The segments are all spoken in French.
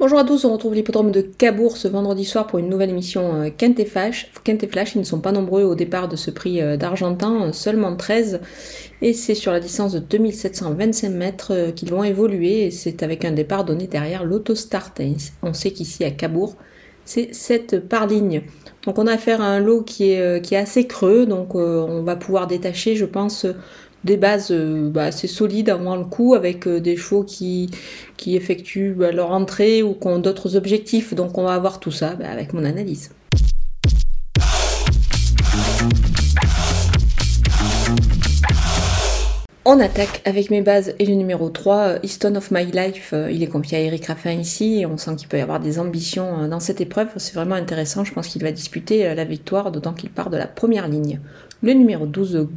Bonjour à tous, on retrouve l'hippodrome de Cabourg ce vendredi soir pour une nouvelle émission euh, Quinte et Flash. Flash, ils ne sont pas nombreux au départ de ce prix euh, d'Argentin, seulement 13. Et c'est sur la distance de 2725 mètres euh, qu'ils vont évoluer. Et c'est avec un départ donné derrière l'autostart. On sait qu'ici à Cabourg, c'est 7 par ligne. Donc on a affaire à un lot qui est, qui est assez creux, donc on va pouvoir détacher, je pense, des bases euh, bah, assez solides avant le coup avec euh, des chevaux qui, qui effectuent bah, leur entrée ou qui ont d'autres objectifs. Donc on va avoir tout ça bah, avec mon analyse. On attaque avec mes bases et le numéro 3, Easton of My Life. Euh, il est confié à Eric Raffin ici et on sent qu'il peut y avoir des ambitions dans cette épreuve. C'est vraiment intéressant. Je pense qu'il va disputer la victoire, d'autant qu'il part de la première ligne. Le numéro 12,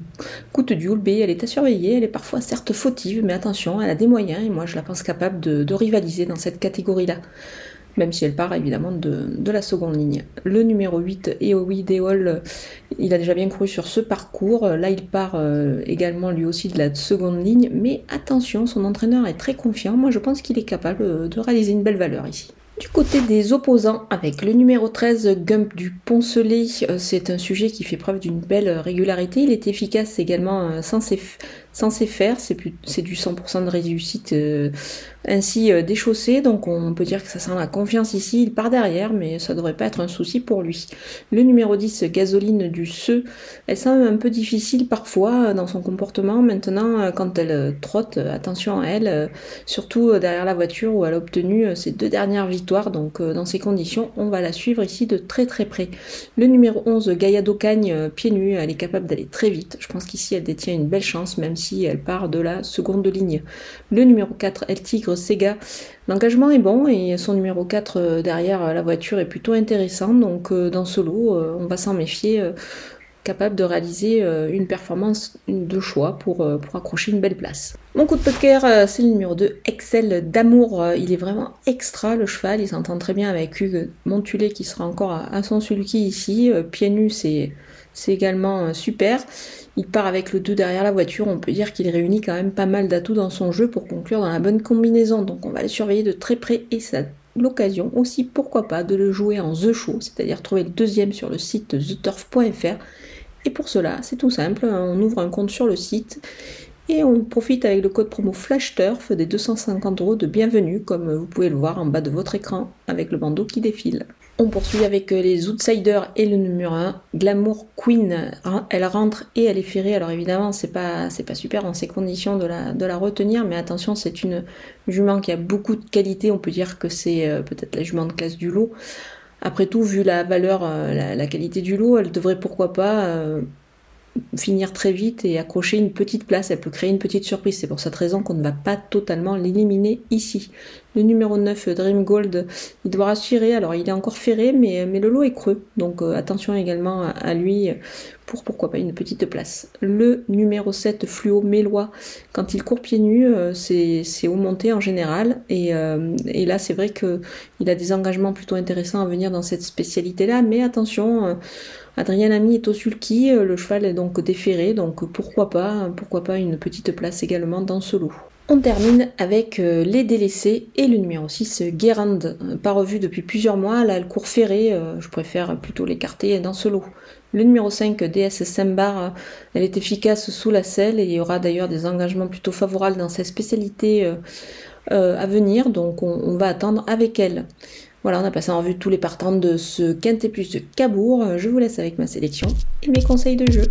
Coute du B, elle est à surveiller, elle est parfois certes fautive, mais attention, elle a des moyens et moi je la pense capable de, rivaliser dans cette catégorie-là. Même si elle part évidemment de, la seconde ligne. Le numéro 8, Eowi Deol, il a déjà bien couru sur ce parcours. Là, il part euh, également lui aussi de la seconde ligne. Mais attention, son entraîneur est très confiant. Moi, je pense qu'il est capable de réaliser une belle valeur ici. Du côté des opposants, avec le numéro 13, Gump du Poncelet, euh, c'est un sujet qui fait preuve d'une belle régularité. Il est efficace également euh, sans ses, censé faire, c'est du 100% de réussite euh, ainsi euh, déchaussé, donc on peut dire que ça sent la confiance ici, il part derrière, mais ça devrait pas être un souci pour lui. Le numéro 10, Gasoline du Se, elle semble un peu difficile parfois euh, dans son comportement, maintenant quand elle trotte, attention à elle, surtout derrière la voiture où elle a obtenu ses deux dernières victoires, donc dans ces conditions, on va la suivre ici de très très près. Le numéro 11, Gaïa d'Ocagne, pieds nus, elle est capable d'aller très vite, je pense qu'ici elle détient une belle chance, même si elle part de la seconde ligne. Le numéro 4, El Tigre Sega. L'engagement est bon et son numéro 4 euh, derrière la voiture est plutôt intéressant. Donc euh, dans ce lot, euh, on va s'en méfier capable de réaliser une performance de choix pour, pour accrocher une belle place. Mon coup de poker, c'est le numéro 2, Excel d'amour. Il est vraiment extra le cheval, il s'entend très bien avec Hugues Montulé qui sera encore à, son sulky ici. Pieds nus, c'est également super. Il part avec le 2 derrière la voiture, on peut dire qu'il réunit quand même pas mal d'atouts dans son jeu pour conclure dans la bonne combinaison. Donc on va le surveiller de très près et ça l'occasion aussi, pourquoi pas, de le jouer en The Show, c'est-à-dire trouver le deuxième sur le site theturf.fr. Et pour cela, c'est tout simple, hein, on ouvre un compte sur le site et on profite avec le code promo FlashTurf des 250 euros de bienvenue, comme vous pouvez le voir en bas de votre écran avec le bandeau qui défile. On poursuit avec euh, les Outsiders et le numéro 1, Glamour Queen. Elle rentre et elle est ferrée. Alors évidemment, c'est pas, c'est pas super dans ces conditions de la, de la retenir, mais attention, c'est une jument qui a beaucoup de qualité. On peut dire que c'est euh, peut-être la jument de classe du lot. Après tout, vu la valeur, euh, la, qualité du lot, elle devrait pourquoi pas finir très vite et accrocher une petite place. Elle peut créer une petite surprise. C'est pour cette raison qu'on ne va pas totalement l'éliminer ici. Le numéro 9, Dream Gold, il doit rassurer. Alors il est encore ferré, mais, mais le lot est creux. Donc euh, attention également à, lui pour pourquoi pas une petite place. Le numéro 7, Fluo Mélois, quand il court pieds nus, euh, c'est au monté en général. Et, euh, et là, c'est vrai qu'il a des engagements plutôt intéressants à venir dans cette spécialité-là. Mais attention, Adrien Ami est au sulky, le cheval est donc déféré. Donc pourquoi pas, pourquoi pas une petite place également dans ce lot. On termine avec euh, les délaissés et le numéro 6, Guérand, euh, pas revu depuis plusieurs mois, là le court ferré, euh, je préfère plutôt l'écarter dans ce lot. Le numéro 5, DS Sembar, elle est efficace sous la selle et il y aura d'ailleurs des engagements plutôt favorables dans sa spécialité à venir, donc on, va attendre avec elle. Voilà, on a passé en revue tous les partants de ce Quintet Plus de Cabourg. Je vous laisse avec ma sélection et mes conseils de jeu.